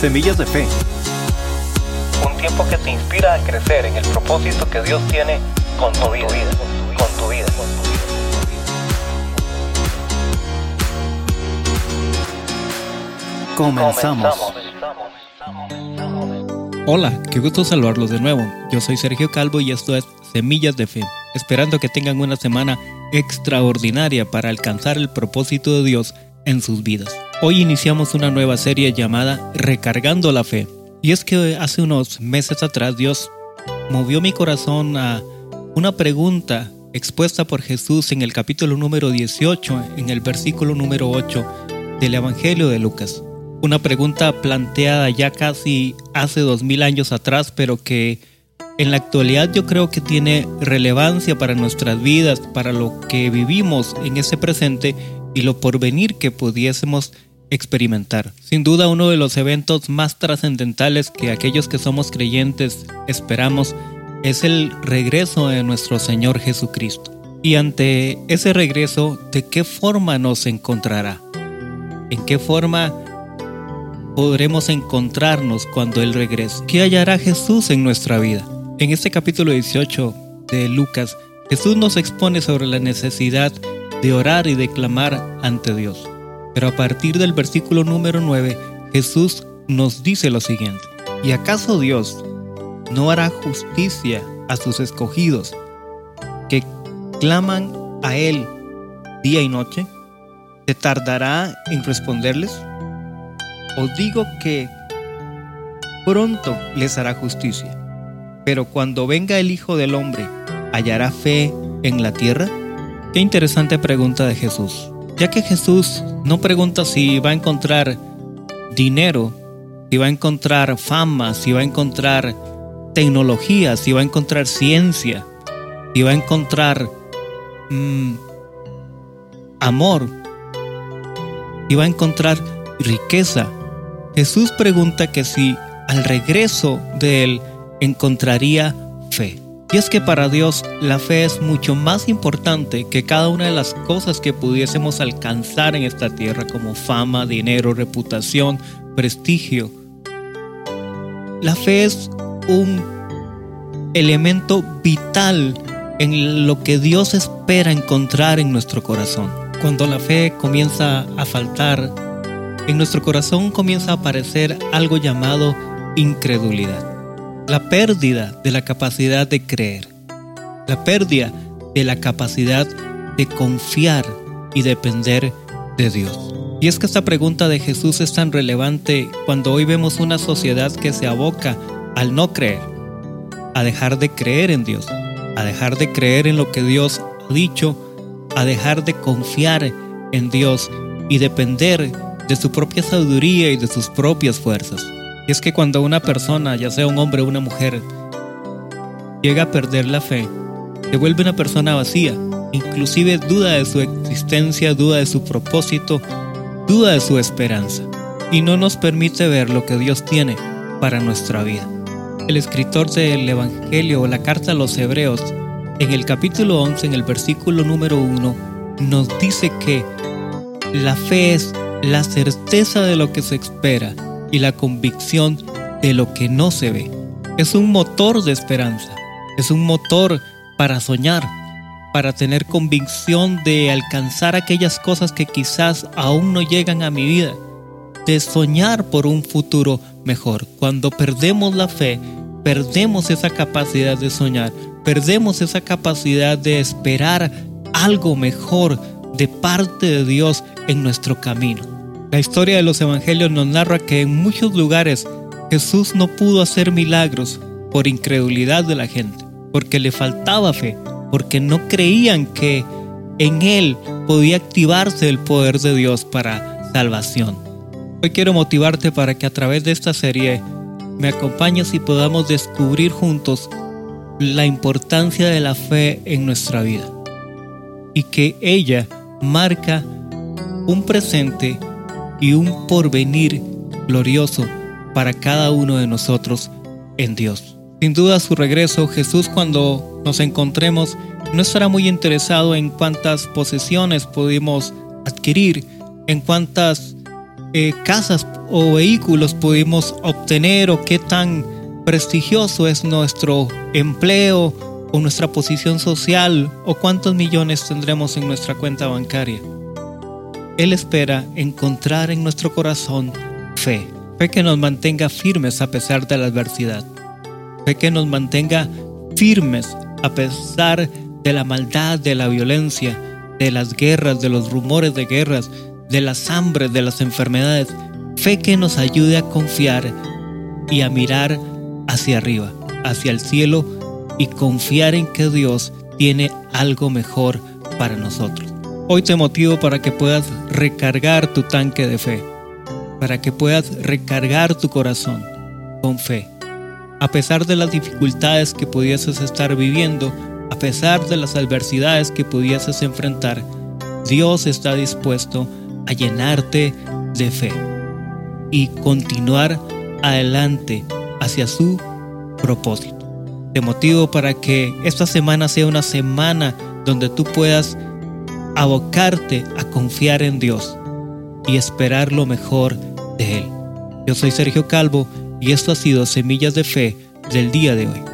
Semillas de Fe. Un tiempo que te inspira a crecer en el propósito que Dios tiene con tu vida. Con tu vida. Comenzamos. Hola, qué gusto saludarlos de nuevo. Yo soy Sergio Calvo y esto es Semillas de Fe, esperando que tengan una semana extraordinaria para alcanzar el propósito de Dios en sus vidas. Hoy iniciamos una nueva serie llamada Recargando la Fe. Y es que hace unos meses atrás Dios movió mi corazón a una pregunta expuesta por Jesús en el capítulo número 18, en el versículo número 8 del Evangelio de Lucas. Una pregunta planteada ya casi hace dos mil años atrás, pero que en la actualidad yo creo que tiene relevancia para nuestras vidas, para lo que vivimos en ese presente y lo porvenir que pudiésemos experimentar. Sin duda uno de los eventos más trascendentales que aquellos que somos creyentes esperamos es el regreso de nuestro Señor Jesucristo. Y ante ese regreso, ¿de qué forma nos encontrará? ¿En qué forma podremos encontrarnos cuando Él regrese? ¿Qué hallará Jesús en nuestra vida? En este capítulo 18 de Lucas, Jesús nos expone sobre la necesidad de orar y de clamar ante Dios. Pero a partir del versículo número 9, Jesús nos dice lo siguiente. ¿Y acaso Dios no hará justicia a sus escogidos que claman a Él día y noche? ¿Se tardará en responderles? Os digo que pronto les hará justicia. Pero cuando venga el Hijo del Hombre, ¿hallará fe en la tierra? Qué interesante pregunta de Jesús. Ya que Jesús no pregunta si va a encontrar dinero, si va a encontrar fama, si va a encontrar tecnología, si va a encontrar ciencia, si va a encontrar mm, amor, si va a encontrar riqueza. Jesús pregunta que si al regreso de él encontraría fe. Y es que para Dios la fe es mucho más importante que cada una de las cosas que pudiésemos alcanzar en esta tierra como fama, dinero, reputación, prestigio. La fe es un elemento vital en lo que Dios espera encontrar en nuestro corazón. Cuando la fe comienza a faltar, en nuestro corazón comienza a aparecer algo llamado incredulidad. La pérdida de la capacidad de creer. La pérdida de la capacidad de confiar y depender de Dios. Y es que esta pregunta de Jesús es tan relevante cuando hoy vemos una sociedad que se aboca al no creer, a dejar de creer en Dios, a dejar de creer en lo que Dios ha dicho, a dejar de confiar en Dios y depender de su propia sabiduría y de sus propias fuerzas. Y es que cuando una persona, ya sea un hombre o una mujer, llega a perder la fe, se vuelve una persona vacía, inclusive duda de su existencia, duda de su propósito, duda de su esperanza, y no nos permite ver lo que Dios tiene para nuestra vida. El escritor del Evangelio o la carta a los Hebreos, en el capítulo 11, en el versículo número 1, nos dice que la fe es la certeza de lo que se espera y la convicción de lo que no se ve. Es un motor de esperanza, es un motor para soñar, para tener convicción de alcanzar aquellas cosas que quizás aún no llegan a mi vida, de soñar por un futuro mejor. Cuando perdemos la fe, perdemos esa capacidad de soñar, perdemos esa capacidad de esperar algo mejor de parte de Dios en nuestro camino. La historia de los evangelios nos narra que en muchos lugares Jesús no pudo hacer milagros por incredulidad de la gente, porque le faltaba fe, porque no creían que en Él podía activarse el poder de Dios para salvación. Hoy quiero motivarte para que a través de esta serie me acompañes y podamos descubrir juntos la importancia de la fe en nuestra vida y que ella marca un presente y un porvenir glorioso para cada uno de nosotros en Dios. Sin duda su regreso, Jesús cuando nos encontremos no estará muy interesado en cuántas posesiones pudimos adquirir, en cuántas eh, casas o vehículos pudimos obtener o qué tan prestigioso es nuestro empleo o nuestra posición social o cuántos millones tendremos en nuestra cuenta bancaria. Él espera encontrar en nuestro corazón fe, fe que nos mantenga firmes a pesar de la adversidad, fe que nos mantenga firmes a pesar de la maldad, de la violencia, de las guerras, de los rumores de guerras, de las hambres, de las enfermedades. Fe que nos ayude a confiar y a mirar hacia arriba, hacia el cielo y confiar en que Dios tiene algo mejor para nosotros. Hoy te motivo para que puedas recargar tu tanque de fe, para que puedas recargar tu corazón con fe. A pesar de las dificultades que pudieses estar viviendo, a pesar de las adversidades que pudieses enfrentar, Dios está dispuesto a llenarte de fe y continuar adelante hacia su propósito. Te motivo para que esta semana sea una semana donde tú puedas abocarte a confiar en Dios y esperar lo mejor de Él. Yo soy Sergio Calvo y esto ha sido Semillas de Fe del día de hoy.